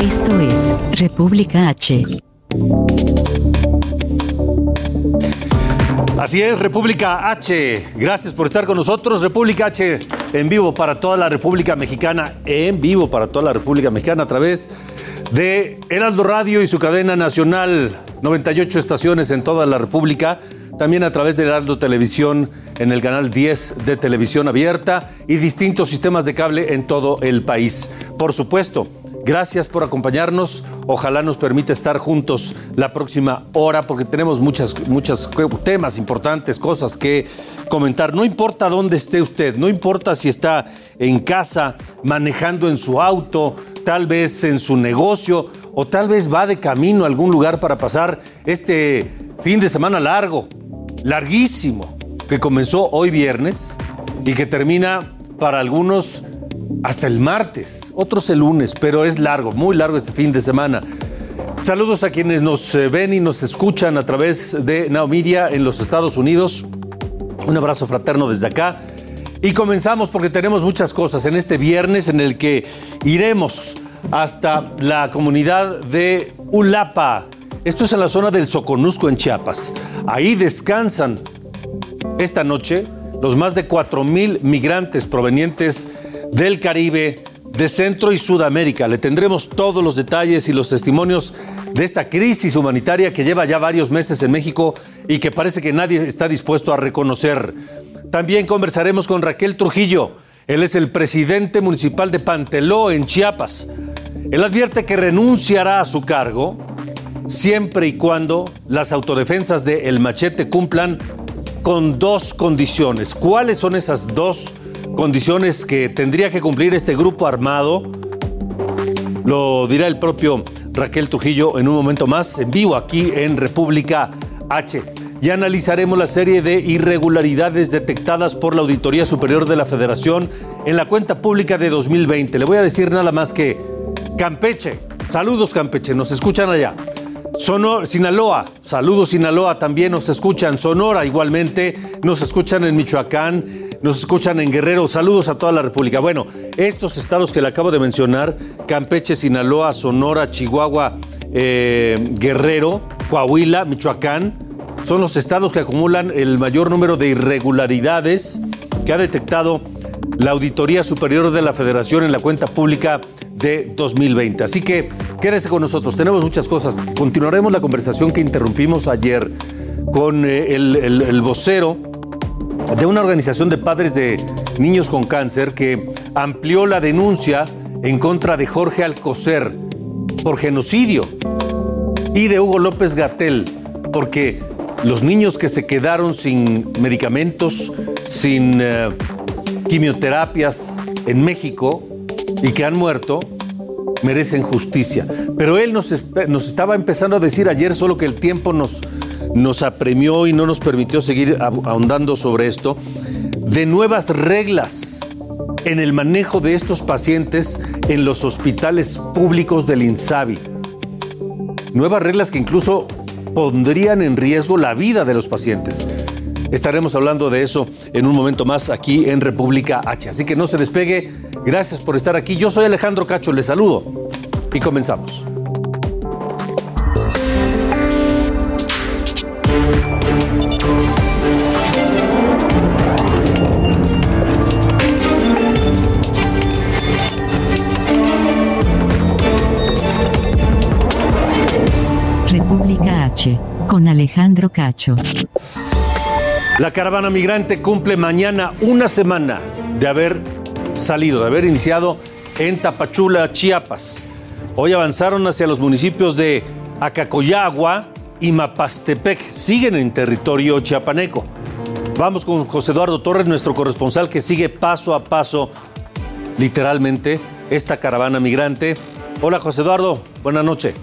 Esto es República H. Así es, República H. Gracias por estar con nosotros. República H en vivo para toda la República Mexicana, en vivo para toda la República Mexicana a través de Heraldo Radio y su cadena nacional, 98 estaciones en toda la República, también a través de Heraldo Televisión en el canal 10 de televisión abierta y distintos sistemas de cable en todo el país. Por supuesto, Gracias por acompañarnos. Ojalá nos permita estar juntos la próxima hora porque tenemos muchas, muchos temas importantes, cosas que comentar. No importa dónde esté usted, no importa si está en casa, manejando en su auto, tal vez en su negocio o tal vez va de camino a algún lugar para pasar este fin de semana largo, larguísimo, que comenzó hoy viernes y que termina para algunos hasta el martes, otros el lunes, pero es largo, muy largo este fin de semana. Saludos a quienes nos eh, ven y nos escuchan a través de Naomiria en los Estados Unidos. Un abrazo fraterno desde acá. Y comenzamos porque tenemos muchas cosas en este viernes en el que iremos hasta la comunidad de Ulapa. Esto es en la zona del Soconusco en Chiapas. Ahí descansan esta noche los más de 4 mil migrantes provenientes del Caribe, de Centro y Sudamérica. Le tendremos todos los detalles y los testimonios de esta crisis humanitaria que lleva ya varios meses en México y que parece que nadie está dispuesto a reconocer. También conversaremos con Raquel Trujillo. Él es el presidente municipal de Panteló, en Chiapas. Él advierte que renunciará a su cargo siempre y cuando las autodefensas de El Machete cumplan con dos condiciones. ¿Cuáles son esas dos condiciones que tendría que cumplir este grupo armado? Lo dirá el propio Raquel Trujillo en un momento más, en vivo aquí en República H. Y analizaremos la serie de irregularidades detectadas por la Auditoría Superior de la Federación en la cuenta pública de 2020. Le voy a decir nada más que Campeche, saludos Campeche, nos escuchan allá. Sonora, Sinaloa, saludos Sinaloa, también nos escuchan. Sonora igualmente, nos escuchan en Michoacán, nos escuchan en Guerrero. Saludos a toda la República. Bueno, estos estados que le acabo de mencionar, Campeche, Sinaloa, Sonora, Chihuahua, eh, Guerrero, Coahuila, Michoacán, son los estados que acumulan el mayor número de irregularidades que ha detectado la Auditoría Superior de la Federación en la cuenta pública de 2020. Así que quédese con nosotros, tenemos muchas cosas. Continuaremos la conversación que interrumpimos ayer con eh, el, vocero de una organización de padres de niños con cáncer que amplió la denuncia en contra de Jorge Alcocer por genocidio y de Hugo López Gatel porque los niños que se quedaron sin medicamentos, sin eh, quimioterapias en México y que han muerto, merecen justicia. Pero él nos, nos, estaba empezando a decir ayer, solo que el tiempo nos, nos apremió y no nos permitió seguir ahondando sobre esto, de nuevas reglas en el manejo de estos pacientes en los hospitales públicos del INSABI. Nuevas reglas que incluso pondrían en riesgo la vida de los pacientes. Estaremos hablando de eso en un momento más aquí en República H. Así que no se despegue. Gracias por estar aquí. Yo soy Alejandro Cacho, les saludo y comenzamos. República H, con Alejandro Cacho. La caravana migrante cumple mañana una semana de haber salido, de haber iniciado en Tapachula, Chiapas. Hoy avanzaron hacia los municipios de Acacoyagua y Mapastepec. Siguen en territorio chiapaneco. Vamos con José Eduardo Torres, nuestro corresponsal, que sigue paso a paso literalmente esta caravana migrante. Hola José Eduardo, buenas noches.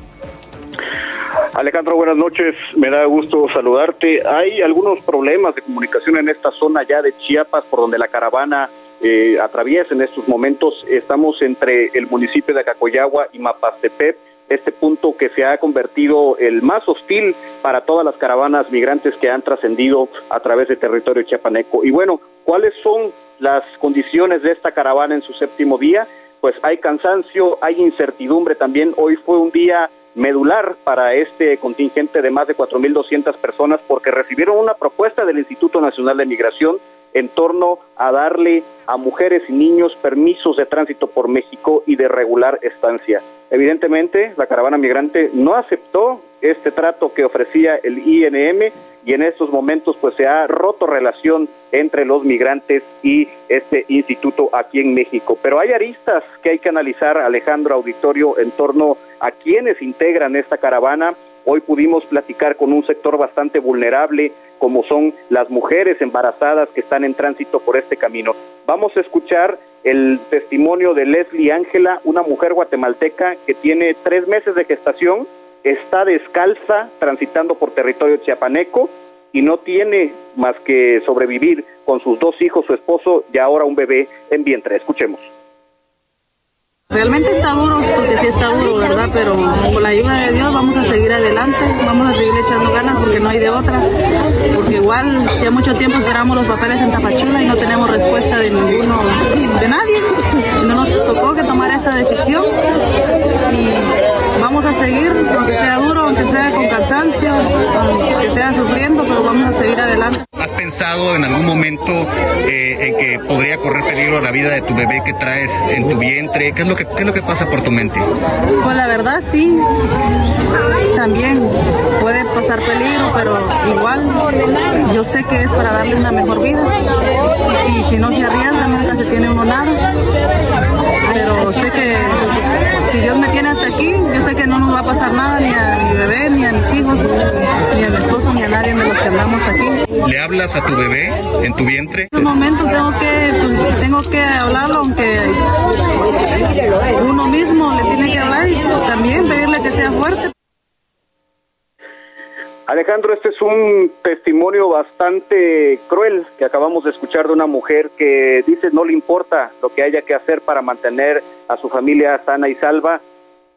Alejandro, buenas noches. Me da gusto saludarte. Hay algunos problemas de comunicación en esta zona ya de Chiapas por donde la caravana eh, atraviesa en estos momentos. Estamos entre el municipio de Acacoyagua y Mapastepec este punto que se ha convertido el más hostil para todas las caravanas migrantes que han trascendido a través del territorio chiapaneco. Y bueno, ¿cuáles son las condiciones de esta caravana en su séptimo día? Pues hay cansancio, hay incertidumbre también. Hoy fue un día medular para este contingente de más de 4.200 personas porque recibieron una propuesta del Instituto Nacional de Migración en torno a darle a mujeres y niños permisos de tránsito por México y de regular estancia. Evidentemente, la caravana migrante no aceptó este trato que ofrecía el INM y en estos momentos pues se ha roto relación entre los migrantes y este instituto aquí en México. Pero hay aristas que hay que analizar, Alejandro Auditorio, en torno a quienes integran esta caravana. Hoy pudimos platicar con un sector bastante vulnerable, como son las mujeres embarazadas que están en tránsito por este camino. Vamos a escuchar el testimonio de Leslie Ángela, una mujer guatemalteca que tiene tres meses de gestación, está descalza transitando por territorio chiapaneco y no tiene más que sobrevivir con sus dos hijos, su esposo y ahora un bebé en vientre. Escuchemos. Realmente está duro, porque sí está duro, ¿verdad? Pero con la ayuda de Dios vamos a seguir adelante, vamos a seguir echando ganas porque no hay de otra. Porque igual ya mucho tiempo esperamos los papeles en Tapachula y no tenemos respuesta de ninguno, de nadie. Y no nos tocó que tomar esta decisión y vamos a seguir, aunque sea duro, aunque sea con cansancio, aunque sea sufriendo, pero vamos a seguir adelante. ¿Has pensado en algún momento eh, en que podría correr peligro la vida de tu bebé que traes en tu vientre? ¿Qué es lo que, qué es lo que pasa por tu mente? Pues la verdad sí, también puede pasar peligro, pero igual yo sé que es para darle una mejor vida. Y si no se arriesga, nunca se tiene uno nada. Pero sé que si Dios me tiene hasta aquí, yo sé que no nos va a pasar nada ni a mi bebé, ni a mis hijos, ni a mi esposo, ni a nadie de los que andamos aquí. ¿Le hablas a tu bebé en tu vientre? En estos momentos tengo que, tengo que hablarlo, aunque uno mismo le tiene que hablar y también pedirle que sea fuerte. Alejandro, este es un testimonio bastante cruel que acabamos de escuchar de una mujer que dice no le importa lo que haya que hacer para mantener a su familia sana y salva,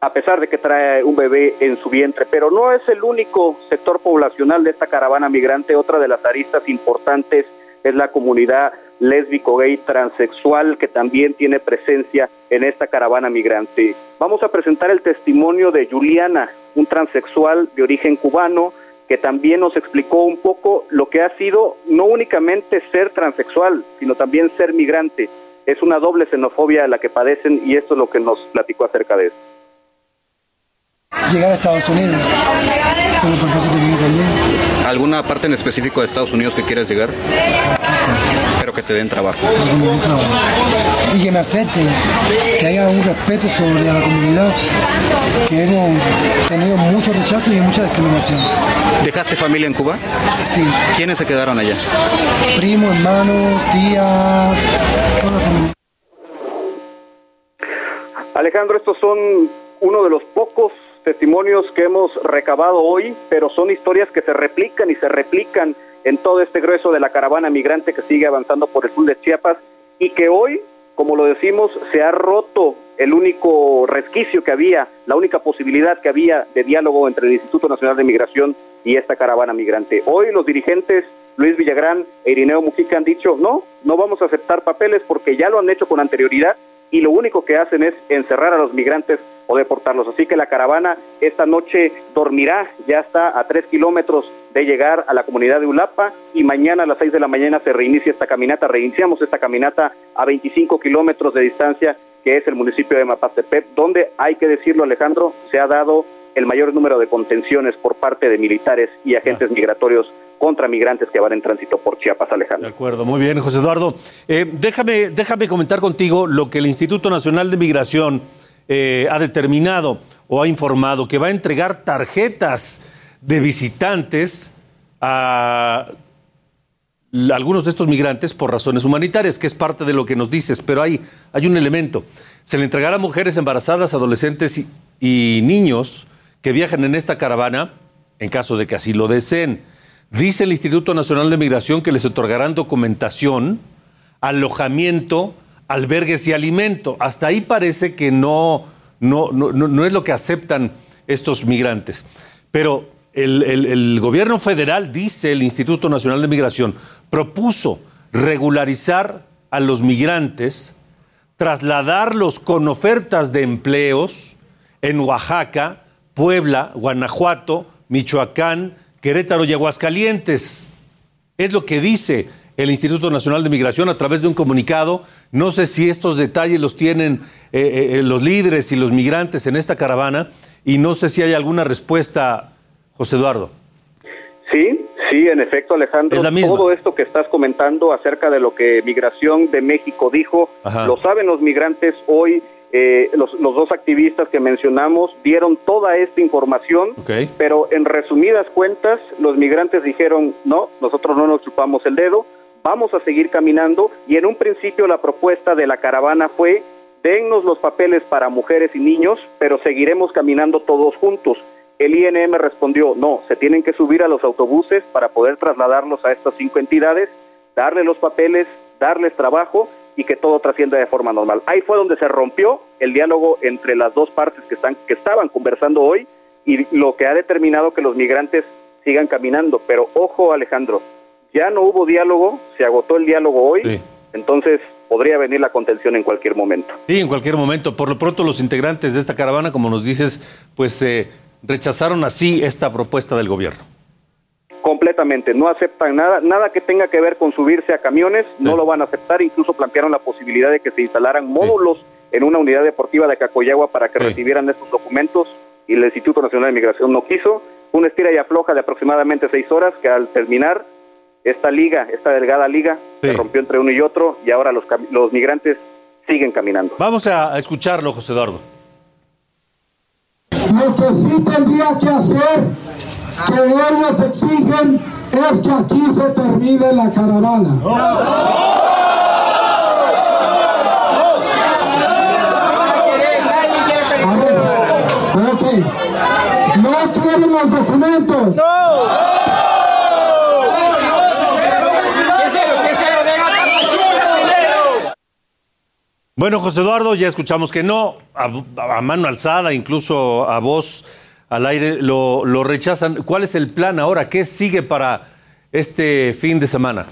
a pesar de que trae un bebé en su vientre. Pero no es el único sector poblacional de esta caravana migrante. Otra de las aristas importantes es la comunidad lésbico, gay, transexual, que también tiene presencia en esta caravana migrante. Vamos a presentar el testimonio de Juliana, un transexual de origen cubano, que también nos explicó un poco lo que ha sido no únicamente ser transexual, sino también ser migrante. Es una doble xenofobia la que padecen y esto es lo que nos platicó acerca de eso. Llegar a Estados Unidos. El propósito de. ¿Alguna parte en específico de Estados Unidos que quieras llegar? Que te den trabajo. Y que me acepten, que haya un respeto sobre la comunidad, que hemos tenido mucho rechazo y mucha discriminación. ¿Dejaste familia en Cuba? Sí, ¿Quiénes se quedaron allá? primo, hermano, tía, toda la familia. Alejandro, estos son uno de los pocos testimonios que hemos recabado hoy, pero son historias que se replican y se replican en todo este grueso de la caravana migrante que sigue avanzando por el sur de Chiapas y que hoy, como lo decimos, se ha roto el único resquicio que había, la única posibilidad que había de diálogo entre el Instituto Nacional de Migración y esta caravana migrante. Hoy los dirigentes Luis Villagrán e Irineo Mujica han dicho, no, no vamos a aceptar papeles porque ya lo han hecho con anterioridad y lo único que hacen es encerrar a los migrantes o deportarlos. Así que la caravana esta noche dormirá, ya está a tres kilómetros de llegar a la comunidad de Ulapa y mañana a las seis de la mañana se reinicia esta caminata, reiniciamos esta caminata a 25 kilómetros de distancia que es el municipio de Mapastepec, donde hay que decirlo Alejandro, se ha dado el mayor número de contenciones por parte de militares y agentes migratorios contra migrantes que van en tránsito por Chiapas, De Alejandro. acuerdo, muy bien, José Eduardo. Eh, déjame, déjame comentar contigo lo que el Instituto Nacional de Migración eh, ha determinado o ha informado, que va a entregar tarjetas de visitantes a algunos de estos migrantes por razones humanitarias, que es parte de lo que nos dices, pero hay, hay un elemento. Se le entregará a mujeres embarazadas, adolescentes y, niños que viajan en esta caravana, en caso de que así lo deseen. Dice el Instituto Nacional de Migración que les otorgarán documentación, alojamiento, albergues y alimento. Hasta ahí parece que no, no, no- no es lo que aceptan estos migrantes. Pero el, gobierno federal, dice el Instituto Nacional de Migración, propuso regularizar a los migrantes, trasladarlos con ofertas de empleos en Oaxaca, Puebla, Guanajuato, Michoacán, Querétaro y Aguascalientes. Es lo que dice el Instituto Nacional de Migración a través de un comunicado. No sé si estos detalles los tienen eh, eh, los líderes y los migrantes en esta caravana y no sé si hay alguna respuesta, José Eduardo. Sí, sí, en efecto, Alejandro. Es la misma. Todo esto que estás comentando acerca de lo que Migración de México dijo, Ajá. lo saben los migrantes hoy. eh, los, los dos activistas que mencionamos dieron toda esta información, Ok. pero en resumidas cuentas, los migrantes dijeron, no, nosotros no nos chupamos el dedo, vamos a seguir caminando y en un principio la propuesta de la caravana fue, dennos los papeles para mujeres y niños, pero seguiremos caminando todos juntos. El INM respondió, no, se tienen que subir a los autobuses para poder trasladarlos a estas cinco entidades, darle los papeles, darles trabajo y que todo trascienda de forma normal. Ahí fue donde se rompió el diálogo entre las dos partes que, están, que estaban conversando hoy y lo que ha determinado que los migrantes sigan caminando. Pero ojo Alejandro, ya no hubo diálogo, se agotó el diálogo hoy, Sí. entonces podría venir la contención en cualquier momento. Sí, en cualquier momento. Por lo pronto, los integrantes de esta caravana, como nos dices, pues eh, rechazaron así esta propuesta del gobierno. Completamente, no aceptan nada, nada que tenga que ver con subirse a camiones, no lo van a aceptar, incluso plantearon la posibilidad de que se instalaran módulos en una unidad deportiva de Cacoyagua para que Sí. recibieran estos documentos y el Instituto Nacional de Migración no quiso, una estira y afloja de aproximadamente seis horas que al terminar esta liga, esta delgada liga, se rompió entre uno y otro y ahora los, los migrantes siguen caminando. Vamos a escucharlo, José Eduardo. Lo que sí tendría que hacer, que ellos exigen, es que aquí se termine la caravana. No quieren los documentos. Bueno, José Eduardo, ya escuchamos que no, a, mano alzada, incluso a voz al aire, lo, lo rechazan. ¿Cuál es el plan ahora? ¿Qué sigue para este fin de semana?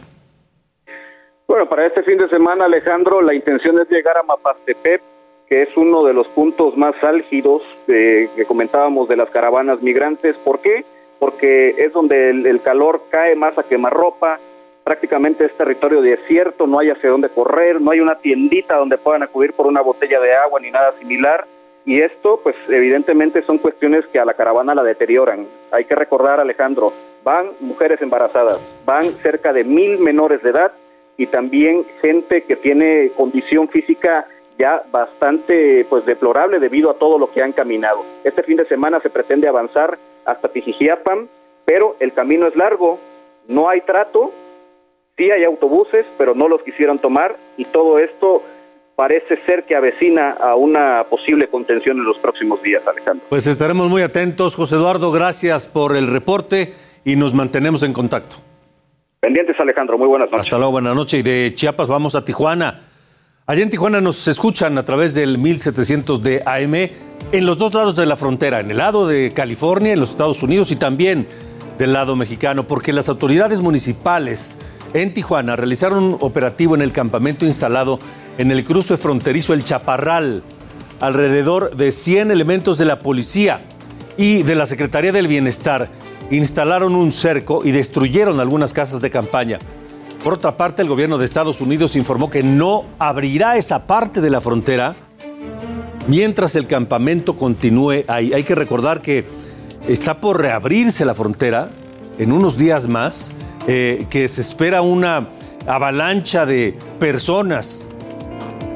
Bueno, para este fin de semana, Alejandro, la intención es llegar a Mapastepec, que es uno de los puntos más álgidos eh, que comentábamos de las caravanas migrantes. ¿Por qué? Porque es donde el, el calor cae más a quemarropa, prácticamente es territorio desierto, no hay hacia dónde correr, no hay una tiendita donde puedan acudir por una botella de agua ni nada similar. Y esto, pues evidentemente son cuestiones que a la caravana la deterioran. Hay que recordar, Alejandro, van mujeres embarazadas, van cerca de mil menores de edad y también gente que tiene condición física ya bastante pues deplorable debido a todo lo que han caminado. Este fin de semana se pretende avanzar hasta Tijijiapan, pero el camino es largo, no hay trato, sí hay autobuses, pero no los quisieron tomar y todo esto parece ser que avecina a una posible contención en los próximos días, Alejandro. Pues estaremos muy atentos. José Eduardo, gracias por el reporte y nos mantenemos en contacto. Pendientes, Alejandro, muy buenas noches. Hasta luego, buenas noches. Y de Chiapas vamos a Tijuana. Allá en Tijuana nos escuchan a través del 1700 de AM en los dos lados de la frontera, en el lado de California, en los Estados Unidos y también del lado mexicano, porque las autoridades municipales en Tijuana realizaron un operativo en el campamento instalado en el cruce fronterizo El Chaparral. Alrededor de 100 elementos de la policía y de la Secretaría del Bienestar instalaron un cerco y destruyeron algunas casas de campaña. Por otra parte, el gobierno de Estados Unidos informó que no abrirá esa parte de la frontera mientras el campamento continúe ahí. Hay que recordar que está por reabrirse la frontera en unos días más, eh, que se espera una avalancha de personas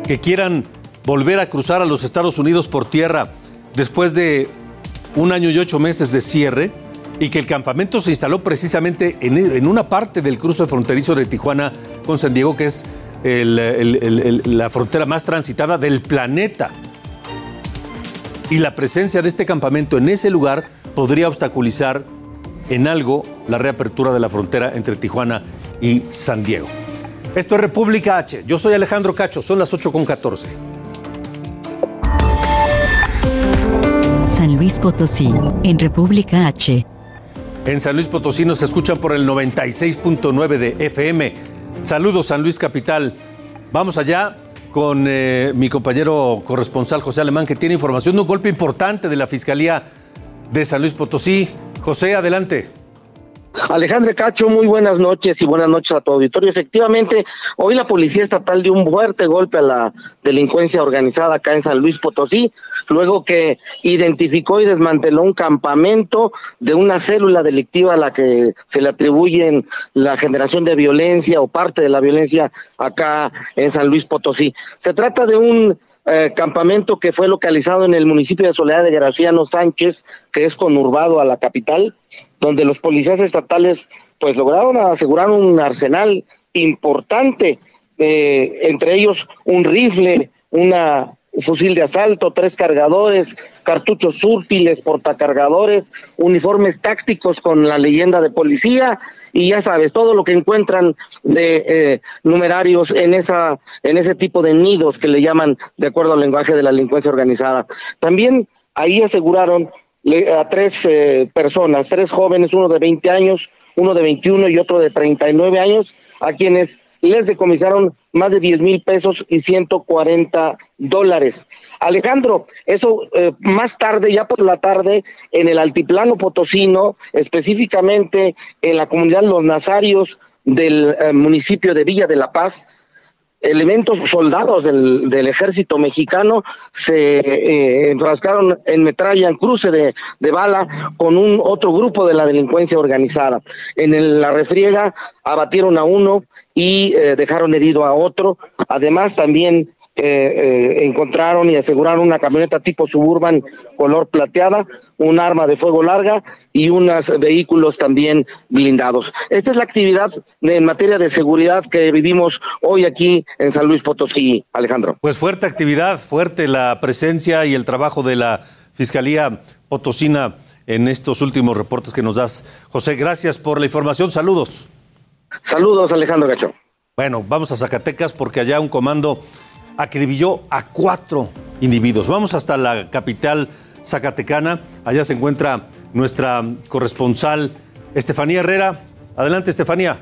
que quieran volver a cruzar a los Estados Unidos por tierra después de un año y ocho meses de cierre. y que el campamento se instaló precisamente en, en una parte del cruce fronterizo de Tijuana con San Diego, que es la frontera más transitada del planeta. Y la presencia de este campamento en ese lugar podría obstaculizar en algo la reapertura de la frontera entre Tijuana y San Diego. Esto es República H. Yo soy Alejandro Cacho, son las 8 con 14. San Luis Potosí, en República H. En San Luis Potosí nos escuchan por el 96.9 de FM. Saludos San Luis Capital. Vamos allá con eh, mi compañero corresponsal José Alemán que tiene información de un golpe importante de la Fiscalía de San Luis Potosí. José, adelante. Alejandro Cacho, muy buenas noches y buenas noches a tu auditorio. Efectivamente, hoy la Policía Estatal dio un fuerte golpe a la delincuencia organizada acá en San Luis Potosí, luego que identificó y desmanteló un campamento de una célula delictiva a la que se le atribuyen la generación de violencia o parte de la violencia acá en San Luis Potosí. Se trata de un eh, campamento que fue localizado en el municipio de Soledad de Graciano Sánchez, que es conurbado a la capital, donde los policías estatales pues lograron asegurar un arsenal importante, eh, entre ellos un rifle, una un fusil de asalto, tres cargadores, cartuchos útiles, portacargadores, uniformes tácticos con la leyenda de policía y ya sabes todo lo que encuentran de eh, numerarios en esa en ese tipo de nidos que le llaman de acuerdo al lenguaje de la delincuencia organizada. También ahí aseguraron a tres eh, personas, tres jóvenes, uno de 20 años, uno de 21 y otro de 39 años, a quienes les decomisaron más de 10 mil pesos y 140 dólares. Alejandro, eso eh, más tarde, ya por la tarde, en el altiplano potosino, específicamente en la comunidad Los Nazarios del eh, municipio de Villa de la Paz, elementos soldados del, del ejército mexicano se eh, enfrascaron en metralla, en cruce de, de bala con un otro grupo de la delincuencia organizada. En el- la refriega abatieron a uno y eh, dejaron herido a otro. Además también eh, eh, encontraron y aseguraron una camioneta tipo suburban color plateada, un arma de fuego larga y unos vehículos también blindados. Esta es la actividad de- en materia de seguridad que vivimos hoy aquí en San Luis Potosí, Alejandro. Pues fuerte actividad, fuerte la presencia y el trabajo de la Fiscalía Potosina en estos últimos reportes que nos das. José, gracias por la información. Saludos. Saludos, Alejandro Gacho. Bueno, vamos a Zacatecas porque allá un comando acribilló a cuatro individuos. Vamos hasta la capital zacatecana. Allá se encuentra nuestra corresponsal Estefanía Herrera. Adelante, Estefanía.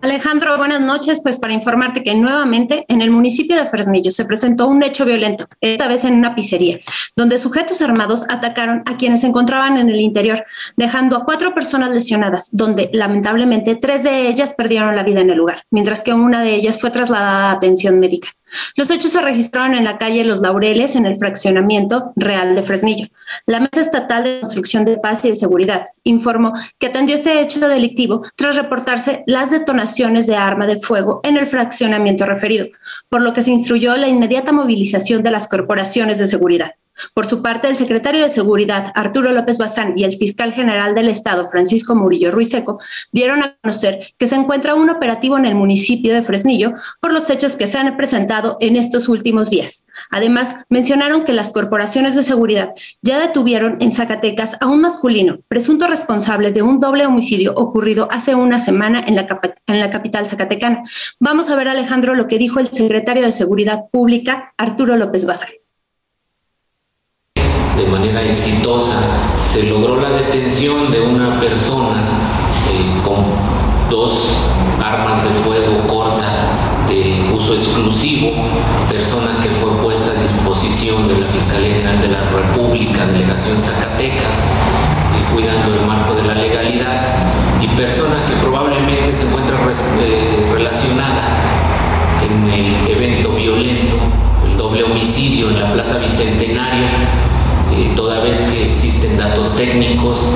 Alejandro, buenas noches. Pues para informarte que nuevamente en el municipio de Fresnillo se presentó un hecho violento, esta vez en una pizzería, donde sujetos armados atacaron a quienes se encontraban en el interior, dejando a cuatro personas lesionadas, donde lamentablemente tres de ellas perdieron la vida en el lugar, mientras que una de ellas fue trasladada a atención médica. Los hechos se registraron en la calle Los Laureles, en el fraccionamiento Real de Fresnillo. La Mesa Estatal de Construcción de Paz y de Seguridad informó que atendió este hecho delictivo tras reportarse las detonaciones de arma de fuego en el fraccionamiento referido, por lo que se instruyó la inmediata movilización de las corporaciones de seguridad. Por su parte, el secretario de Seguridad, Arturo López Bazán, y el fiscal general del Estado, Francisco Murillo Ruiseco, dieron a conocer que se encuentra un operativo en el municipio de Fresnillo por los hechos que se han presentado en estos últimos días. Además, mencionaron que las corporaciones de seguridad ya detuvieron en Zacatecas a un masculino, presunto responsable de un doble homicidio ocurrido hace una semana en la, en la capital zacatecana. Vamos a ver, Alejandro, lo que dijo el secretario de Seguridad Pública, Arturo López Bazán. De manera exitosa. Se logró la detención de una persona eh, con dos armas de fuego cortas de uso exclusivo, persona que fue puesta a disposición de la Fiscalía General de la República, Delegación Zacatecas, eh, cuidando el marco de la legalidad, y persona que probablemente se encuentra eh, relacionada en el evento violento, el doble homicidio en la Plaza Bicentenario, eh, toda vez que existen datos técnicos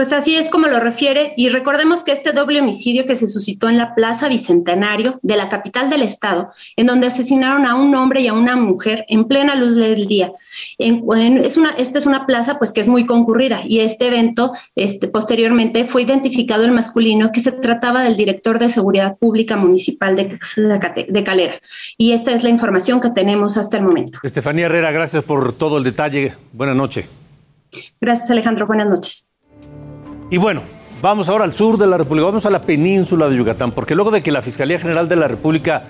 Pues así es como lo refiere y recordemos que este doble homicidio que se suscitó en la Plaza Bicentenario de la capital del estado, en donde asesinaron a un hombre y a una mujer en plena luz del día. En, es una, esta es una plaza pues que es muy concurrida y este evento este, posteriormente fue identificado el masculino que se trataba del director de seguridad pública municipal de, de Calera. Y esta es la información que tenemos hasta el momento. Estefanía Herrera, gracias por todo el detalle. Buenas noches. Gracias Alejandro, buenas noches. Y bueno, vamos ahora al sur de la República, vamos a la península de Yucatán, porque luego de que la Fiscalía General de la República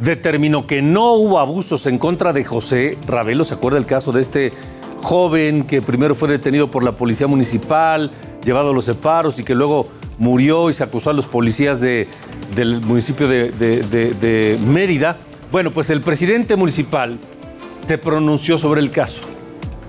determinó que no hubo abusos en contra de José Ravelo, ¿se acuerda el caso de este joven que primero fue detenido por la policía municipal, llevado a los separos y que luego murió y se acusó a los policías del municipio de, de Mérida? Bueno, pues el presidente municipal se pronunció sobre el caso.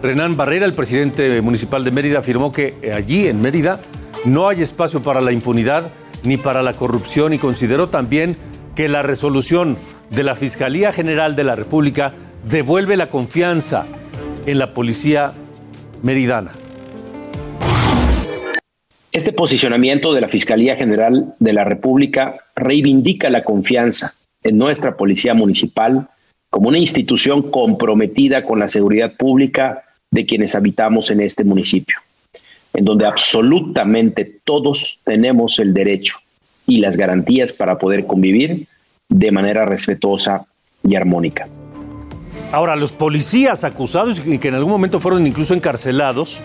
Renán Barrera, el presidente municipal de Mérida, afirmó que allí, en Mérida, no hay espacio para la impunidad ni para la corrupción y consideró también que la resolución de la Fiscalía General de la República devuelve la confianza en la policía meridana. Este posicionamiento de la Fiscalía General de la República reivindica la confianza en nuestra Policía Municipal como una institución comprometida con la seguridad pública de quienes habitamos en este municipio, en donde absolutamente todos tenemos el derecho y las garantías para poder convivir de manera respetuosa y armónica. Ahora, los policías acusados y que en algún momento fueron incluso encarcelados,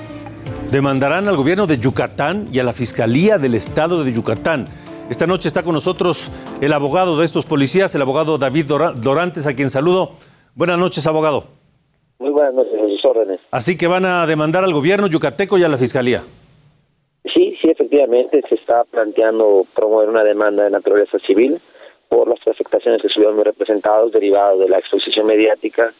demandarán al gobierno de Yucatán y a la Fiscalía del Estado de Yucatán. Esta noche está con nosotros el abogado de estos policías, el abogado David Dorantes, a quien saludo. Buenas noches, abogado. Muy buenas noches, a sus órdenes. Así que van a demandar al gobierno yucateco y a la fiscalía. Sí, sí, efectivamente se está planteando promover una demanda de naturaleza civil por las afectaciones que estuvieron representados derivadas de la exposición mediática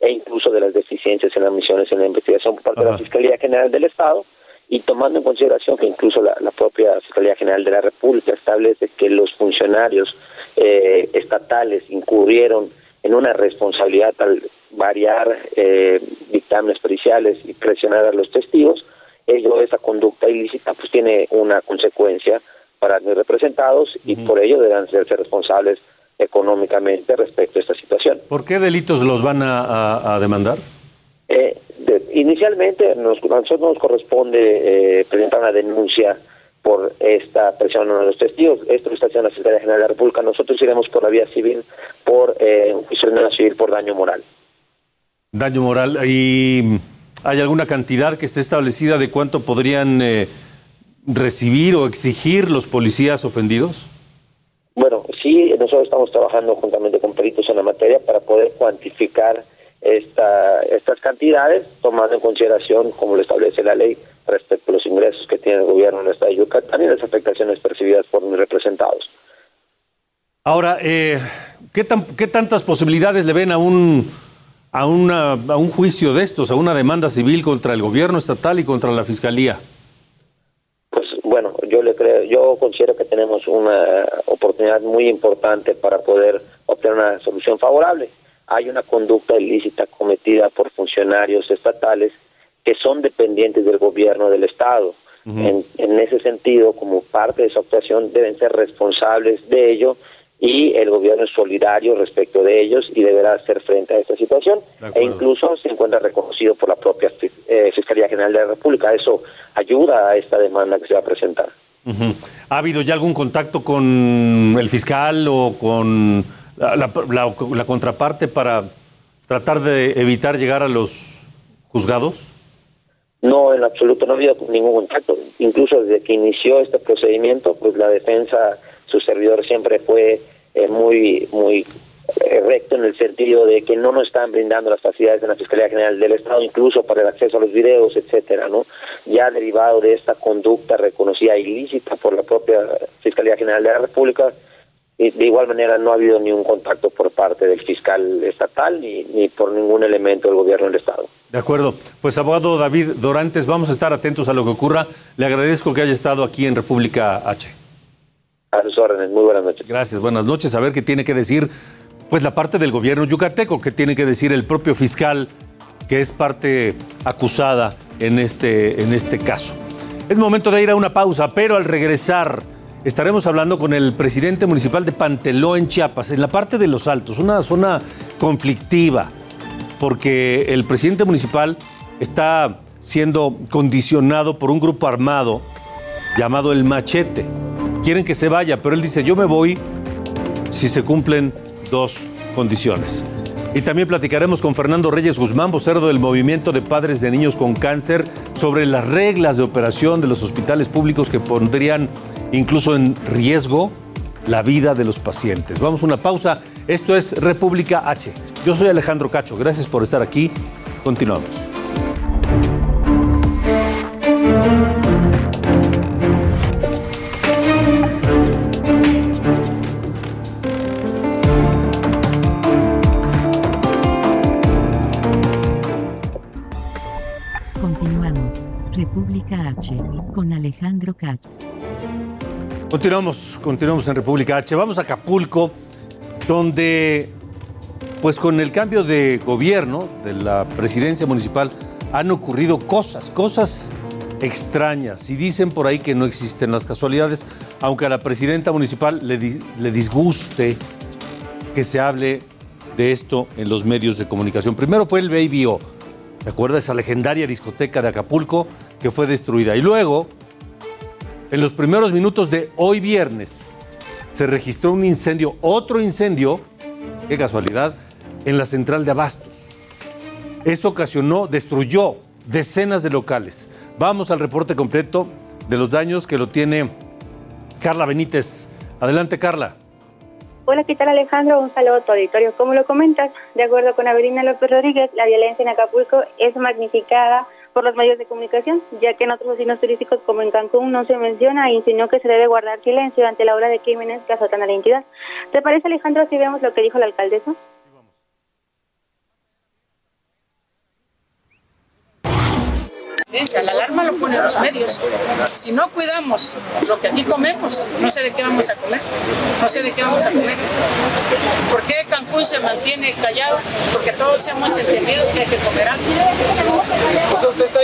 e incluso de las deficiencias en las misiones en la investigación por parte de la Fiscalía General del Estado y tomando en consideración que incluso la, propia Fiscalía General de la República establece que los funcionarios eh, estatales incurrieron en una responsabilidad al variar eh, dictámenes periciales y presionar a los testigos, ello, esa conducta ilícita, pues tiene una consecuencia para mis representados y por ello deben ser responsables económicamente respecto a esta situación. ¿Por qué delitos los van a, demandar? Eh, inicialmente nos, a nosotros nos corresponde eh, presentar una denuncia por esta presión a los testigos. Esto lo está haciendo la Secretaría General de la República. Nosotros iremos por la vía civil por eh, un juicio civil por daño moral. Daño moral. ¿Y hay alguna cantidad que esté establecida de cuánto podrían eh, recibir o exigir los policías ofendidos? Bueno, sí, nosotros estamos trabajando juntamente con peritos en la materia para poder cuantificar esta, estas cantidades, tomando en consideración, como lo establece la ley, respecto a los ingresos que tiene el gobierno en el estado de Yucatán y las afectaciones percibidas por mis representados. Ahora, eh, ¿qué, ¿qué tantas posibilidades le ven a un a, una, a un juicio de estos, a una demanda civil contra el gobierno estatal y contra la fiscalía? Pues bueno, yo le creo, yo considero que tenemos una oportunidad muy importante para poder obtener una solución favorable. Hay una conducta ilícita cometida por funcionarios estatales que son dependientes del gobierno del estado. en, en, ese sentido, como parte de su actuación, deben ser responsables de ello y el gobierno es solidario respecto de ellos y deberá hacer frente a esta situación e incluso se encuentra reconocido por la propia eh, Fiscalía General de la República. Eso ayuda a esta demanda que se va a presentar. ¿Ha habido ya algún contacto con el fiscal o con la, contraparte para tratar de evitar llegar a los juzgados? No, en absoluto, no ha habido ningún contacto. Incluso desde que inició este procedimiento, pues la defensa su servidor siempre fue eh, muy, muy eh, recto en el sentido de que no nos están brindando las facilidades de la Fiscalía General del Estado, incluso para el acceso a los videos, etcétera, ¿no? Ya derivado de esta conducta reconocida ilícita por la propia Fiscalía General de la República, y de igual manera no ha habido ni un contacto por parte del fiscal estatal ni, ni por ningún elemento del gobierno del Estado. De acuerdo. Pues abogado David Dorantes, vamos a estar atentos a lo que ocurra. Le agradezco que haya estado aquí en República H. A sus órdenes, muy buenas noches. Gracias, buenas noches. A ver qué tiene que decir, pues la parte del gobierno yucateco, qué tiene que decir el propio fiscal, que es parte acusada en este, en este caso. Es momento de ir a una pausa, pero al regresar estaremos hablando con el presidente municipal de Panteló en Chiapas, en la parte de Los Altos, una zona conflictiva, porque el presidente municipal está siendo condicionado por un grupo armado llamado el Machete. Quieren que se vaya, pero él dice, yo me voy si se cumplen dos condiciones. Y también platicaremos con Fernando Reyes Guzmán, vocero del Movimiento de Padres de Niños con Cáncer, sobre las reglas de operación de los hospitales públicos que pondrían incluso en riesgo la vida de los pacientes. Vamos a una pausa. Esto es República H. Yo soy Alejandro Cacho. Gracias por estar aquí. Continuamos. Continuamos. H. Con Alejandro Cacho. Continuamos, continuamos en República H. Vamos a Acapulco, donde, pues con el cambio de gobierno de la presidencia municipal, han ocurrido cosas, cosas extrañas. Y dicen por ahí que no existen las casualidades, aunque a la presidenta municipal le, le disguste que se hable de esto en los medios de comunicación. Primero fue el Baby O. ¿Se acuerda esa legendaria discoteca de Acapulco que fue destruida? Y luego en los primeros minutos de hoy viernes se registró un incendio, otro incendio, qué casualidad, en la central de Abastos. Eso ocasionó, destruyó decenas de locales. Vamos al reporte completo de los daños que lo tiene Carla Benítez. Adelante, Carla. Hola, ¿qué tal Alejandro? Un saludo a tu auditorio. Como lo comentas, de acuerdo con Avelina López Rodríguez, la violencia en Acapulco es magnificada por los medios de comunicación, ya que en otros destinos turísticos como en Cancún no se menciona e insinuó que se debe guardar silencio ante la ola de crímenes que azotan a la entidad. ¿Te parece Alejandro si vemos lo que dijo la alcaldesa? La alarma lo ponen los medios. Si no cuidamos lo que aquí comemos, no sé de qué vamos a comer. No sé de qué vamos a comer. ¿Por qué Cancún se mantiene callado? Porque todos hemos entendido que hay que comer algo.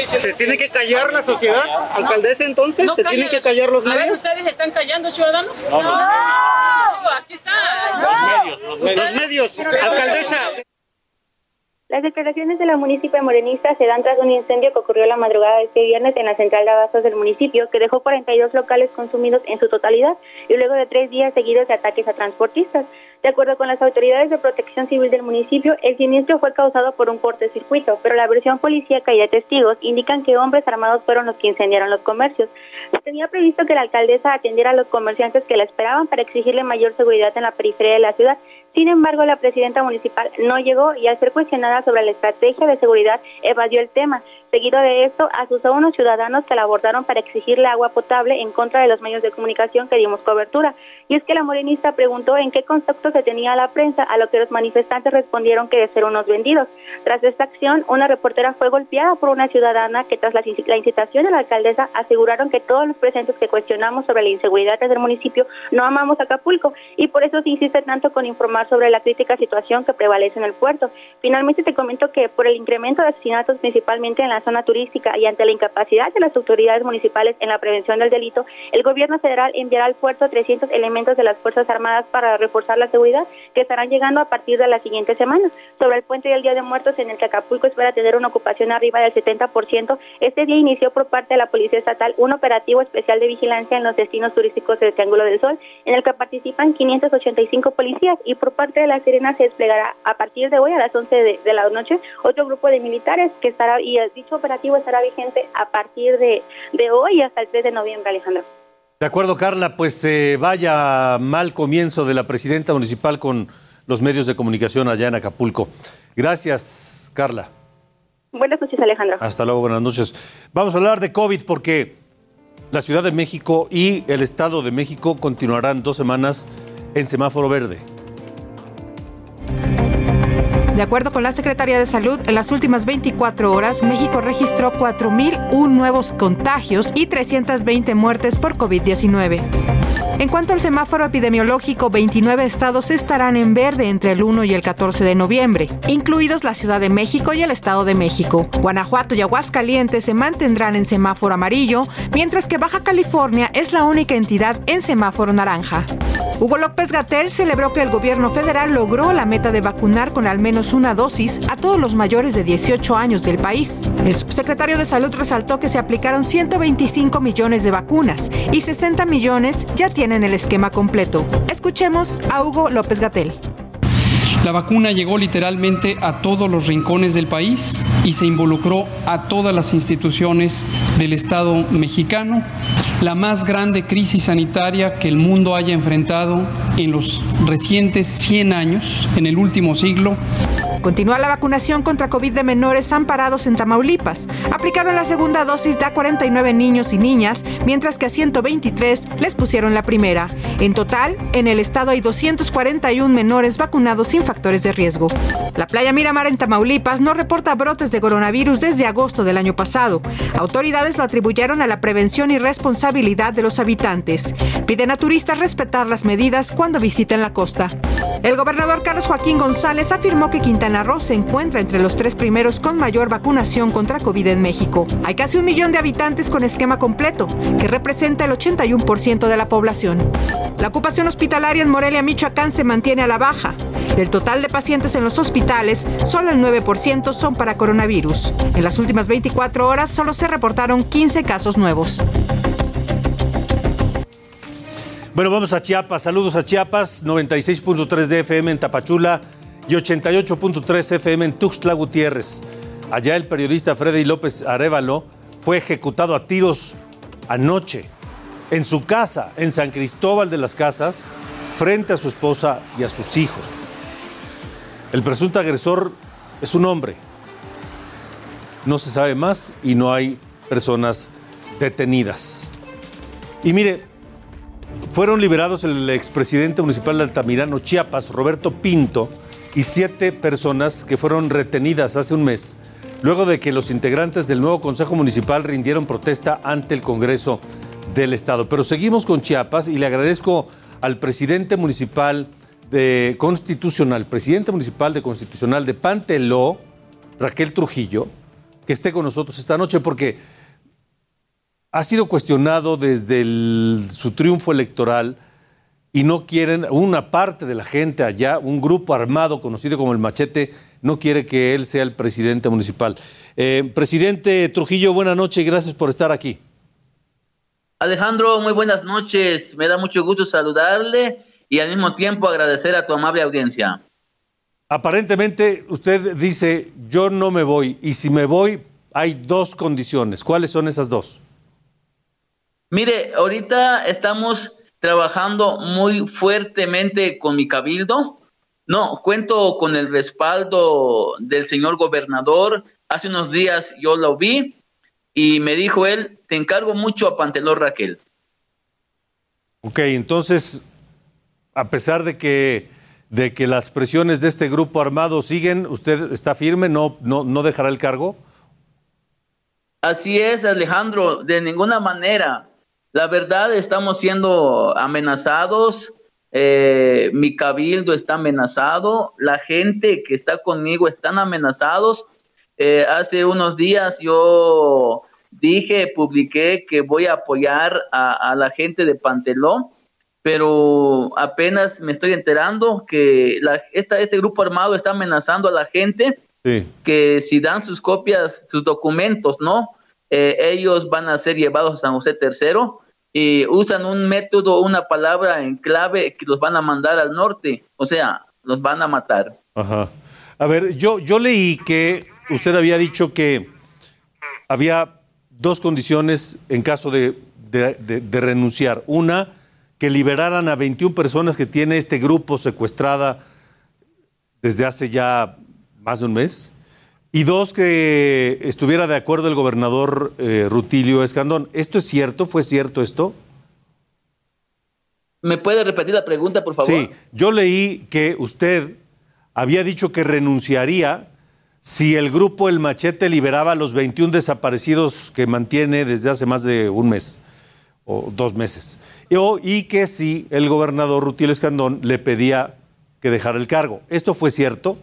¿Se tiene que callar la sociedad, alcaldesa, entonces? No ¿Se tienen que callar los A ver, medios? ¿ustedes están callando, ciudadanos? No, Aquí está. Los medios, los medios. Alcaldesa. Las declaraciones de la municipio morenista se dan tras un incendio que ocurrió la madrugada de este viernes en la central de abastos del municipio, que dejó 42 locales consumidos en su totalidad y luego de tres días seguidos de ataques a transportistas. De acuerdo con las autoridades de protección civil del municipio, el siniestro fue causado por un cortocircuito, pero la versión policíaca y de testigos indican que hombres armados fueron los que incendiaron los comercios. Se tenía previsto que la alcaldesa atendiera a los comerciantes que la esperaban para exigirle mayor seguridad en la periferia de la ciudad. Sin embargo, la presidenta municipal no llegó y al ser cuestionada sobre la estrategia de seguridad evadió el tema. Seguido de esto, asusó a unos ciudadanos que la abordaron para exigirle agua potable en contra de los medios de comunicación que dimos cobertura. Y es que la morenista preguntó en qué contacto se tenía la prensa, a lo que los manifestantes respondieron que de ser unos vendidos. Tras esta acción, una reportera fue golpeada por una ciudadana que tras la incitación de la alcaldesa aseguraron que todos los presentes que cuestionamos sobre la inseguridad del municipio no amamos Acapulco y por eso se insiste tanto con informar sobre la crítica situación que prevalece en el puerto. Finalmente te comento que por el incremento de asesinatos principalmente en la zona turística y ante la incapacidad de las autoridades municipales en la prevención del delito, el gobierno federal enviará al puerto 300 elementos de las Fuerzas Armadas para reforzar la seguridad que estarán llegando a partir de la siguiente semana. Sobre el puente del Día de Muertos en el que Acapulco espera tener una ocupación arriba del 70%, este día inició por parte de la Policía Estatal un operativo especial de vigilancia en los destinos turísticos del Triángulo del Sol, en el que participan 585 policías y por parte de la Serena se desplegará a partir de hoy a las 11 de, de la noche otro grupo de militares que estará y dicho operativo estará vigente a partir de, de hoy hasta el 3 de noviembre, Alejandro. De acuerdo, Carla, pues eh, vaya mal comienzo de la presidenta municipal con los medios de comunicación allá en Acapulco. Gracias, Carla. Buenas noches, Alejandro. Hasta luego, buenas noches. Vamos a hablar de COVID porque la Ciudad de México y el Estado de México continuarán dos semanas en semáforo verde. Thank you. De acuerdo con la Secretaría de Salud, en las últimas 24 horas, México registró 4.001 nuevos contagios y 320 muertes por COVID-19. En cuanto al semáforo epidemiológico, 29 estados estarán en verde entre el 1 y el 14 de noviembre, incluidos la Ciudad de México y el Estado de México. Guanajuato y Aguascalientes se mantendrán en semáforo amarillo, mientras que Baja California es la única entidad en semáforo naranja. Hugo López Gatel celebró que el gobierno federal logró la meta de vacunar con al menos una dosis a todos los mayores de 18 años del país. El subsecretario de Salud resaltó que se aplicaron 125 millones de vacunas y 60 millones ya tienen el esquema completo. Escuchemos a Hugo López Gatel. La vacuna llegó literalmente a todos los rincones del país y se involucró a todas las instituciones del Estado mexicano, la más grande crisis sanitaria que el mundo haya enfrentado en los recientes 100 años, en el último siglo. Continúa la vacunación contra COVID de menores amparados en Tamaulipas. Aplicaron la segunda dosis de a 49 niños y niñas, mientras que a 123 les pusieron la primera. En total, en el estado hay 241 menores vacunados sin factores de riesgo. La playa Miramar en Tamaulipas no reporta brotes de coronavirus desde agosto del año pasado. Autoridades lo atribuyeron a la prevención y responsabilidad de los habitantes. Piden a turistas respetar las medidas cuando visiten la costa. El gobernador Carlos Joaquín González afirmó que Quintana Roo se encuentra entre los tres primeros con mayor vacunación contra COVID en México. Hay casi un millón de habitantes con esquema completo, que representa el 81% de la población. La ocupación hospitalaria en Morelia, Michoacán, se mantiene a la baja. Del total de pacientes en los hospitales, solo el 9% son para coronavirus. En las últimas 24 horas solo se reportaron 15 casos nuevos. Bueno, vamos a Chiapas. Saludos a Chiapas, 96.3 de FM en Tapachula y 88.3 FM en Tuxtla Gutiérrez. Allá el periodista Freddy López Arevalo fue ejecutado a tiros anoche en su casa, en San Cristóbal de las Casas, frente a su esposa y a sus hijos. El presunto agresor es un hombre. No se sabe más y no hay personas detenidas. Y mire, fueron liberados el expresidente municipal de Altamirano, Chiapas, Roberto Pinto, y siete personas que fueron retenidas hace un mes, luego de que los integrantes del nuevo Consejo Municipal rindieron protesta ante el Congreso del Estado. Pero seguimos con Chiapas y le agradezco al presidente municipal de Constitucional, presidente municipal de Constitucional de Panteló, Raquel Trujillo, que esté con nosotros esta noche porque ha sido cuestionado desde su triunfo electoral y no quieren, una parte de la gente allá, un grupo armado conocido como el Machete, no quiere que él sea el presidente municipal. Eh, presidente Trujillo, buenas noches y gracias por estar aquí. Alejandro, muy buenas noches. Me da mucho gusto saludarle y al mismo tiempo agradecer a tu amable audiencia. Aparentemente usted dice, yo no me voy y si me voy hay dos condiciones. ¿Cuáles son esas dos? Mire, ahorita estamos trabajando muy fuertemente con mi cabildo. No, cuento con el respaldo del señor gobernador. Hace unos días yo lo vi y me dijo él, te encargo mucho a Pantelón Raquel. Ok, entonces, a pesar de que, de que las presiones de este grupo armado siguen, ¿usted está firme? ¿No, no, no dejará el cargo? Así es, Alejandro, de ninguna manera. La verdad, estamos siendo amenazados. eh, mi cabildo está amenazado. La gente que está conmigo están amenazados. Eh, hace unos días yo dije, publiqué que voy a apoyar a, a la gente de Pantelón, pero apenas me estoy enterando que la- esta- este grupo armado está amenazando a la gente Sí. que si dan sus copias, sus documentos, ¿no? Eh, ellos van a ser llevados a San José III y usan un método, una palabra en clave que los van a mandar al norte, o sea, los van a matar. Ajá. A ver, yo, yo leí que usted había dicho que había dos condiciones en caso de, de- de- de renunciar. Una, que liberaran a 21 personas que tiene este grupo secuestrada desde hace ya más de un mes. Y dos, que estuviera de acuerdo el gobernador eh, Rutilio Escandón. ¿Esto es cierto? ¿Fue cierto esto? ¿Me puede repetir la pregunta, por favor? Sí, yo leí que usted había dicho que renunciaría si el grupo El Machete liberaba a los 21 desaparecidos que mantiene desde hace más de un mes o dos meses. Y, que si el gobernador Rutilio Escandón le pedía que dejara el cargo. ¿Esto fue cierto?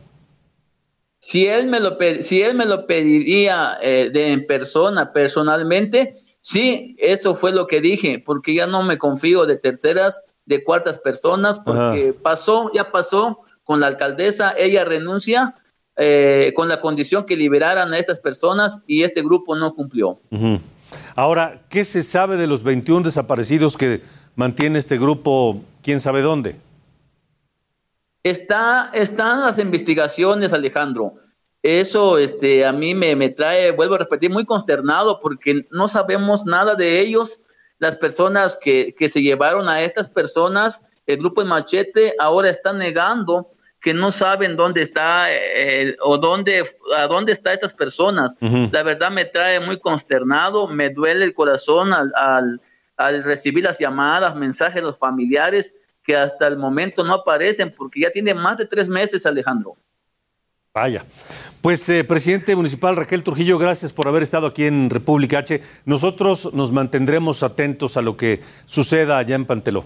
Si él me lo, si él me lo pediría eh, de en persona, personalmente, sí, eso fue lo que dije, porque ya no me confío de terceras, de cuartas personas, porque pasó, ya pasó con la alcaldesa, ella renuncia eh, con la condición que liberaran a estas personas y este grupo no cumplió. Ahora, ¿qué se sabe de los 21 desaparecidos que mantiene este grupo, quién sabe dónde? Está, están las investigaciones, Alejandro. Eso este, a mí me, me trae, vuelvo a repetir, muy consternado porque no sabemos nada de ellos. Las personas que, que se llevaron a estas personas, el grupo de Machete, ahora están negando que no saben dónde está eh, o dónde, a dónde están estas personas. La verdad me trae muy consternado, me duele el corazón al, al, al recibir las llamadas, mensajes de los familiares que hasta el momento no aparecen porque ya tiene más de tres meses, Alejandro. Vaya. Pues, eh, presidente municipal Raquel Trujillo, gracias por haber estado aquí en República H. Nosotros nos mantendremos atentos a lo que suceda allá en Panteló.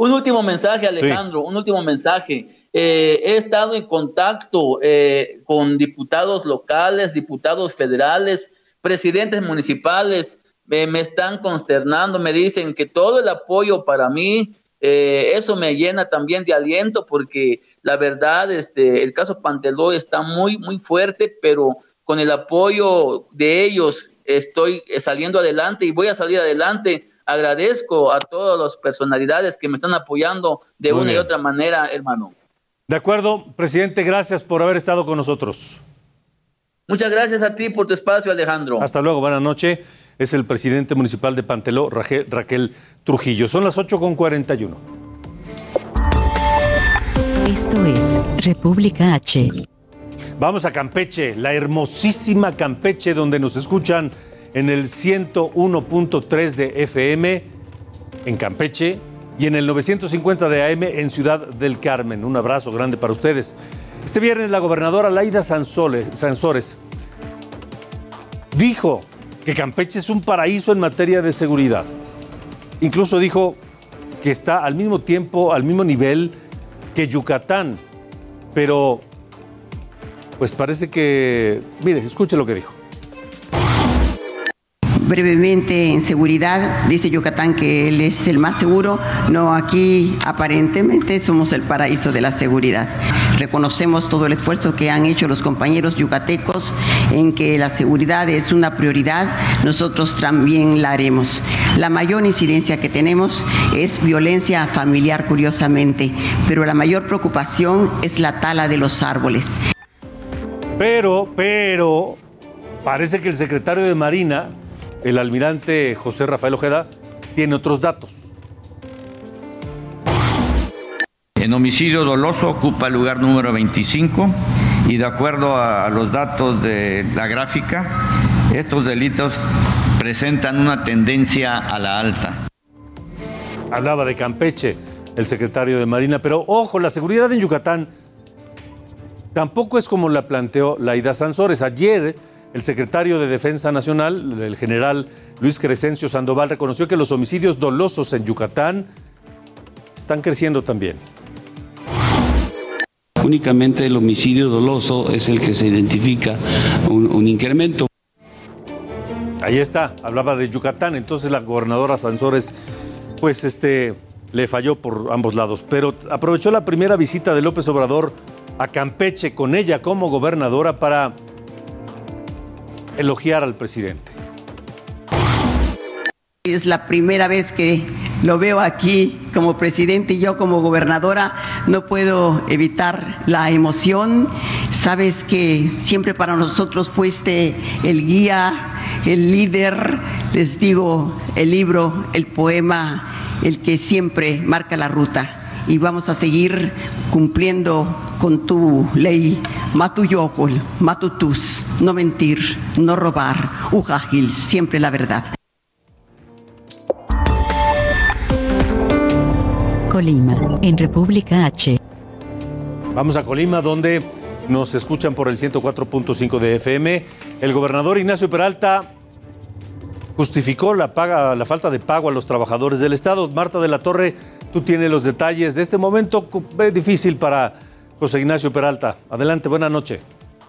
Un último mensaje, Alejandro, un último mensaje. Eh, he estado en contacto eh, con diputados locales, diputados federales, presidentes municipales. eh, me están consternando, me dicen que todo el apoyo para mí, eh, eso me llena también de aliento porque la verdad, este, el caso Panteló está muy, muy fuerte, pero con el apoyo de ellos estoy saliendo adelante y voy a salir adelante. Agradezco a todas las personalidades que me están apoyando de Muy una y otra manera, hermano. De acuerdo, presidente, gracias por haber estado con nosotros. Muchas gracias a ti por tu espacio, Alejandro. Hasta luego, buenas noches. Es el presidente municipal de Panteló, Raquel, Raquel Trujillo. Son las 8.41. Esto es República H. Vamos a Campeche, la hermosísima Campeche, donde nos escuchan en el 101.3 de FM en Campeche y en el 950 de AM en Ciudad del Carmen. Un abrazo grande para ustedes. Este viernes la gobernadora Laida Sansores dijo que Campeche es un paraíso en materia de seguridad. Incluso dijo que está al mismo tiempo, al mismo nivel que Yucatán. Pero, pues parece que, mire, escuche lo que dijo. Brevemente en seguridad. Dice Yucatán que él es el más seguro. No, aquí aparentemente somos el paraíso de la seguridad. Reconocemos todo el esfuerzo que han hecho los compañeros yucatecos en que la seguridad es una prioridad. Nosotros también la haremos. La mayor incidencia que tenemos es violencia familiar, curiosamente, pero la mayor preocupación es la tala de los árboles. Pero, pero, parece que el secretario de Marina, el almirante José Rafael Ojeda, tiene otros datos. En homicidio doloso ocupa el lugar número 25 y de acuerdo a los datos de la gráfica, estos delitos presentan una tendencia a la alta. Hablaba de Campeche, el secretario de Marina, pero ojo, la seguridad en Yucatán tampoco es como la planteó Laida Sansores. Ayer, el secretario de Defensa Nacional, el general Luis Crescencio Sandoval, reconoció que los homicidios dolosos en Yucatán están creciendo también. Únicamente el homicidio doloso es el que se identifica un, un incremento. Ahí está, hablaba de Yucatán, entonces la gobernadora Sansores, pues este, le falló por ambos lados, pero aprovechó la primera visita de López Obrador a Campeche con ella como gobernadora para elogiar al presidente. Es la primera vez que lo veo aquí como presidente y yo como gobernadora no puedo evitar la emoción. Sabes que siempre para nosotros fuiste el guía, el líder, les digo, el libro, el poema, el que siempre marca la ruta. Y vamos a seguir cumpliendo con tu ley, matuyocol, matutus, no mentir, no robar, ujajil, siempre la verdad. Colima, en República H. Vamos a Colima, donde nos escuchan por el 104.5 de FM. El gobernador Ignacio Peralta justificó la, paga, la falta de pago a los trabajadores del Estado. Marta de la Torre, tú tienes los detalles de este momento difícil para José Ignacio Peralta. Adelante, buena noche.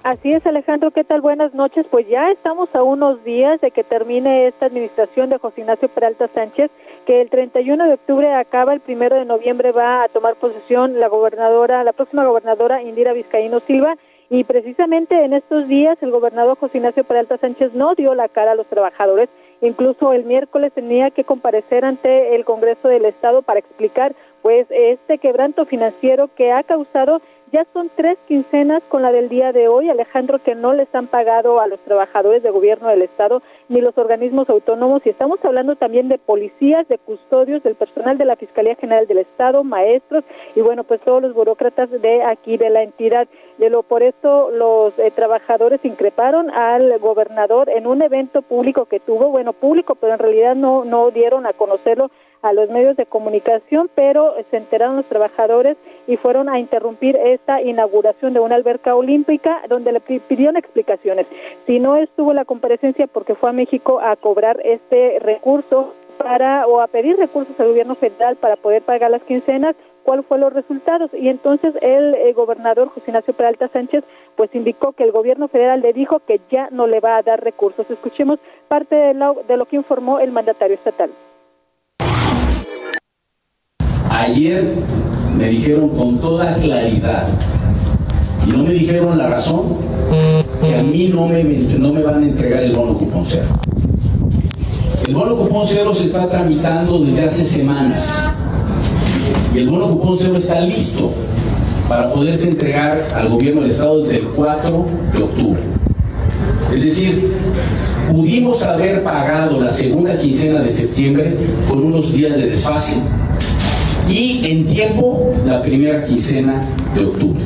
Así es, Alejandro, ¿qué tal? Buenas noches. Pues ya estamos a unos días de que termine esta administración de José Ignacio Peralta Sánchez, que el 31 de octubre acaba, el primero de noviembre va a tomar posesión la gobernadora, la próxima gobernadora Indira Vizcaíno Silva, y precisamente en estos días el gobernador José Ignacio Peralta Sánchez no dio la cara a los trabajadores, incluso el miércoles tenía que comparecer ante el Congreso del Estado para explicar pues este quebranto financiero que ha causado ya son tres quincenas con la del día de hoy, Alejandro, que no les han pagado a los trabajadores de gobierno del Estado ni los organismos autónomos. Y estamos hablando también de policías, de custodios, del personal de la Fiscalía General del Estado, maestros y, bueno, pues todos los burócratas de aquí, de la entidad. De lo por esto los eh, trabajadores increparon al gobernador en un evento público que tuvo, bueno, público, pero en realidad no, no dieron a conocerlo a los medios de comunicación, pero se enteraron los trabajadores y fueron a interrumpir esta inauguración de una alberca olímpica donde le pidieron explicaciones. Si no estuvo la comparecencia porque fue a México a cobrar este recurso para o a pedir recursos al gobierno federal para poder pagar las quincenas, cuáles fueron los resultados y entonces el, el, gobernador José Ignacio Peralta Sánchez pues indicó que el gobierno federal le dijo que ya no le va a dar recursos. Escuchemos parte de lo, de lo que informó el mandatario estatal. Ayer me dijeron con toda claridad, y no me dijeron la razón, que a mí no me, no me van a entregar el bono cupón cero. El bono cupón cero se está tramitando desde hace semanas. Y el bono cupón cero está listo para poderse entregar al gobierno del Estado desde el 4 de octubre. Es decir, pudimos haber pagado la segunda quincena de septiembre con unos días de desfase y en tiempo la primera quincena de octubre.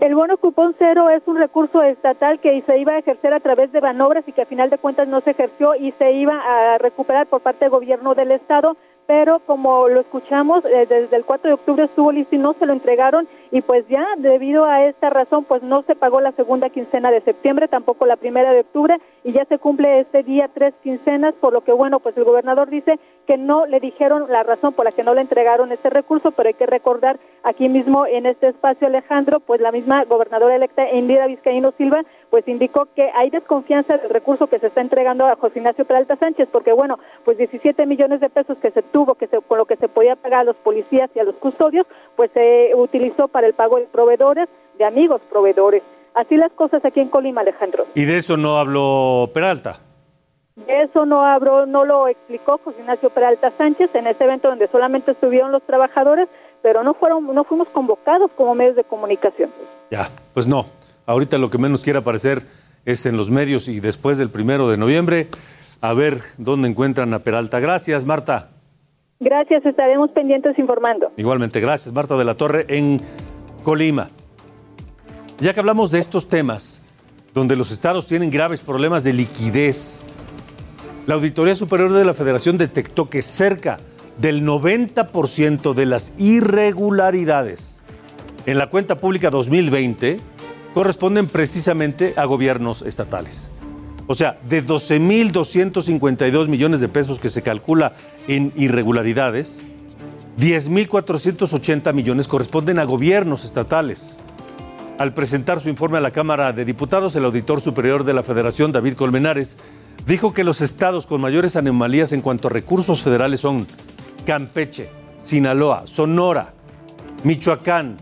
El bono cupón cero es un recurso estatal que se iba a ejercer a través de manobras y que a final de cuentas no se ejerció y se iba a recuperar por parte del gobierno del estado pero como lo escuchamos, eh, desde el 4 de octubre estuvo listo y no se lo entregaron y pues ya debido a esta razón pues no se pagó la segunda quincena de septiembre, tampoco la primera de octubre y ya se cumple este día tres quincenas, por lo que bueno, pues el gobernador dice que no le dijeron la razón por la que no le entregaron este recurso, pero hay que recordar aquí mismo en este espacio Alejandro, pues la misma gobernadora electa Indira Vizcaíno Silva pues indicó que hay desconfianza del recurso que se está entregando a José Ignacio Peralta Sánchez, porque bueno, pues 17 millones de pesos que se tuvo, que se, con lo que se podía pagar a los policías y a los custodios, pues se utilizó para el pago de proveedores, de amigos proveedores. Así las cosas aquí en Colima, Alejandro. ¿Y de eso no habló Peralta? Eso no habló, no lo explicó José Ignacio Peralta Sánchez en ese evento donde solamente estuvieron los trabajadores, pero no fueron, no fuimos convocados como medios de comunicación. Ya, pues no. Ahorita lo que menos quiere aparecer es en los medios y después del primero de noviembre, a ver dónde encuentran a Peralta. Gracias, Marta. Gracias, estaremos pendientes informando. Igualmente, gracias, Marta de la Torre en Colima. Ya que hablamos de estos temas, donde los estados tienen graves problemas de liquidez, la Auditoría Superior de la Federación detectó que cerca del 90% de las irregularidades en la cuenta pública 2020 corresponden precisamente a gobiernos estatales. O sea, de 12.252 millones de pesos que se calcula en irregularidades, 10.480 millones corresponden a gobiernos estatales. Al presentar su informe a la Cámara de Diputados, el auditor superior de la Federación, David Colmenares, dijo que los estados con mayores anomalías en cuanto a recursos federales son Campeche, Sinaloa, Sonora, Michoacán,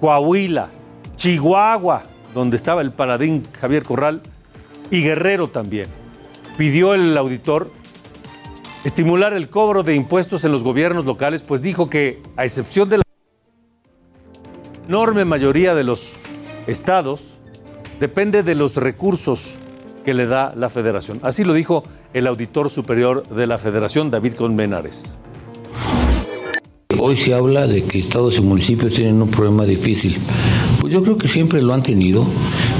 Coahuila, Chihuahua, donde estaba el paladín Javier Corral, y Guerrero también. Pidió el auditor estimular el cobro de impuestos en los gobiernos locales, pues dijo que, a excepción de la enorme mayoría de los estados, depende de los recursos que le da la federación. Así lo dijo el auditor superior de la federación, David Conmenares. Hoy se habla de que estados y municipios tienen un problema difícil. Yo creo que siempre lo han tenido,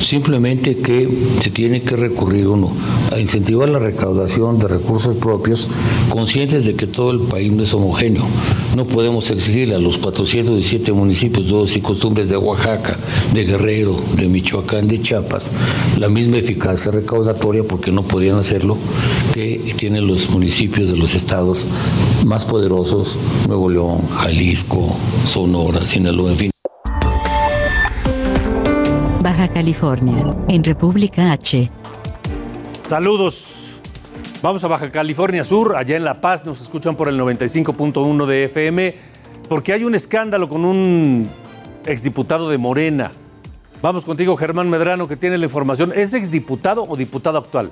simplemente que se tiene que recurrir uno a incentivar la recaudación de recursos propios, conscientes de que todo el país no es homogéneo. No podemos exigirle a los 417 municipios de usos y costumbres de Oaxaca, de Guerrero, de Michoacán, de Chiapas, la misma eficacia recaudatoria, porque no podrían hacerlo, que tienen los municipios de los estados más poderosos, Nuevo León, Jalisco, Sonora, Sinaloa, en fin. California, en República H. Saludos. Vamos a Baja California Sur, allá en La Paz, nos escuchan por el 95.1 de FM, porque hay un escándalo con un exdiputado de Morena. Vamos contigo, Germán Medrano, que tiene la información. ¿Es exdiputado o diputado actual?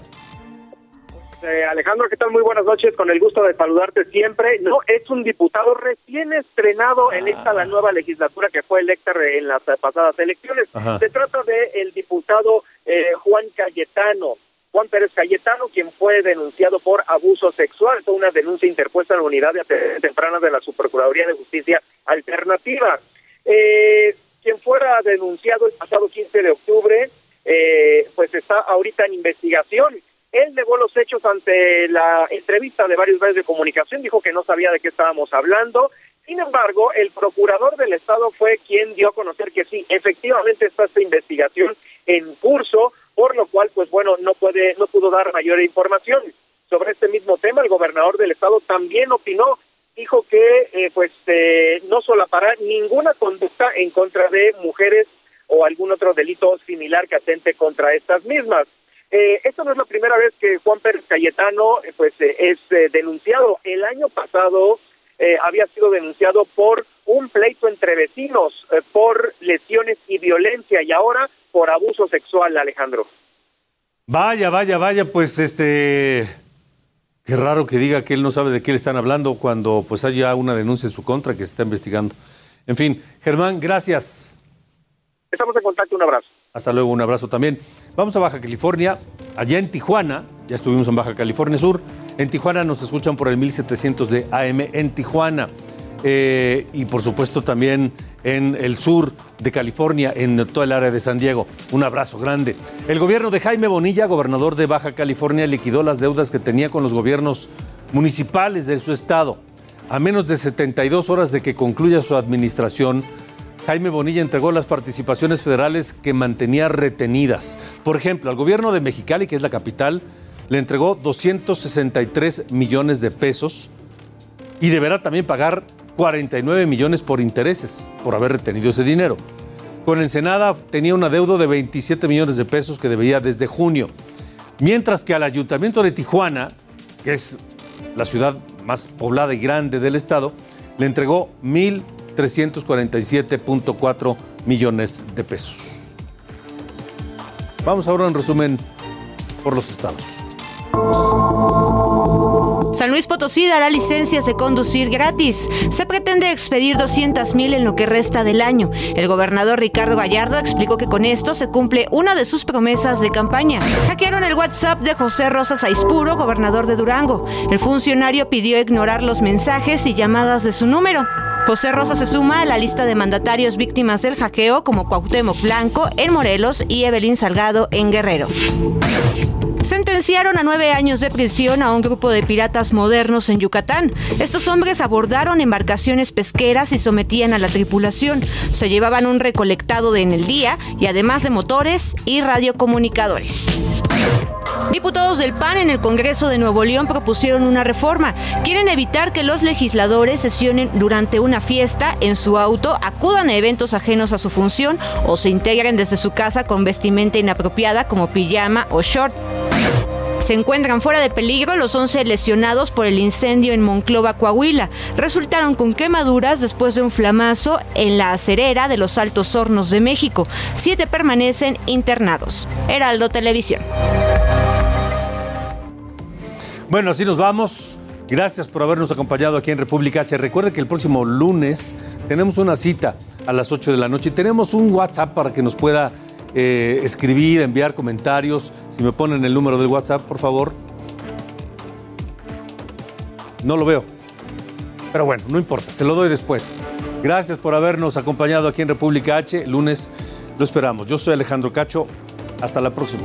Eh, Alejandro, ¿qué tal? Muy buenas noches, con el gusto de saludarte siempre. No, es un diputado recién estrenado en esta la nueva legislatura que fue electa en las pasadas elecciones. Ajá. Se trata de el diputado eh, Juan Cayetano. Juan Pérez Cayetano, quien fue denunciado por abuso sexual, fue una denuncia interpuesta en la unidad de atención temprana de la Subprocuraduría de Justicia Alternativa. Eh, quien fuera denunciado el pasado 15 de octubre, eh, pues está ahorita en investigación. Él negó los hechos ante la entrevista de varios medios de comunicación, dijo que no sabía de qué estábamos hablando. Sin embargo, el procurador del Estado fue quien dio a conocer que sí, efectivamente está esta investigación en curso, por lo cual, pues bueno, no puede, no pudo dar mayor información sobre este mismo tema. El gobernador del Estado también opinó, dijo que, eh, pues, eh, no solapará ninguna conducta en contra de mujeres o algún otro delito similar que atente contra estas mismas. Eh, esto no es la primera vez que Juan Pérez Cayetano eh, pues eh, es eh, denunciado. El año pasado había sido denunciado por un pleito entre vecinos, por lesiones y violencia y ahora por abuso sexual, Alejandro. Vaya, vaya, vaya, pues este. Qué raro que diga que él no sabe de qué le están hablando cuando pues hay ya una denuncia en su contra que se está investigando. En fin, Germán, gracias. Estamos en contacto, un abrazo. Hasta luego, un abrazo también. Vamos a Baja California, allá en Tijuana, ya estuvimos en Baja California Sur. En Tijuana nos escuchan por el 1700 de AM en Tijuana. Eh, y por supuesto también en el sur de California, en toda el área de San Diego. Un abrazo grande. El gobierno de Jaime Bonilla, gobernador de Baja California, liquidó las deudas que tenía con los gobiernos municipales de su estado. A menos de 72 horas de que concluya su administración, Jaime Bonilla entregó las participaciones federales que mantenía retenidas. Por ejemplo, al gobierno de Mexicali, que es la capital, le entregó 263 millones de pesos y deberá también pagar 49 millones por intereses por haber retenido ese dinero. Con Ensenada tenía un adeudo de 27 millones de pesos que debía desde junio. Mientras que al Ayuntamiento de Tijuana, que es la ciudad más poblada y grande del estado, le entregó 1.347.4 millones de pesos. Vamos ahora en resumen por los estados. San Luis Potosí dará licencias de conducir gratis. Se pretende expedir 200.000 en lo que resta del año. El gobernador Ricardo Gallardo explicó que con esto se cumple una de sus promesas de campaña. Hackearon el WhatsApp de José Rosas Aispuro, gobernador de Durango. El funcionario pidió ignorar los mensajes y llamadas de su número. José Rosa se suma a la lista de mandatarios víctimas del hackeo como Cuauhtémoc Blanco en Morelos y Evelyn Salgado en Guerrero. Sentenciaron a nueve años de prisión a un grupo de piratas modernos en Yucatán. Estos hombres abordaron embarcaciones pesqueras y sometían a la tripulación. Se llevaban un recolectado de en el día y además de motores y radiocomunicadores. Diputados del PAN en el Congreso de Nuevo León propusieron una reforma. Quieren evitar que los legisladores sesionen durante una fiesta en su auto, acudan a eventos ajenos a su función o se integren desde su casa con vestimenta inapropiada como pijama o short. Se encuentran fuera de peligro los 11 lesionados por el incendio en Monclova, Coahuila. Resultaron con quemaduras después de un flamazo en la acerera de los Altos Hornos de México. Siete permanecen internados. Heraldo Televisión. Bueno, así nos vamos. Gracias por habernos acompañado aquí en República H. Recuerde que el próximo lunes tenemos una cita a las 8 de la noche y tenemos un WhatsApp para que nos pueda eh, escribir, enviar comentarios. Si me ponen el número del WhatsApp, por favor. No lo veo. Pero bueno, no importa, se lo doy después. Gracias por habernos acompañado aquí en República H. Lunes lo esperamos. Yo soy Alejandro Cacho. Hasta la próxima.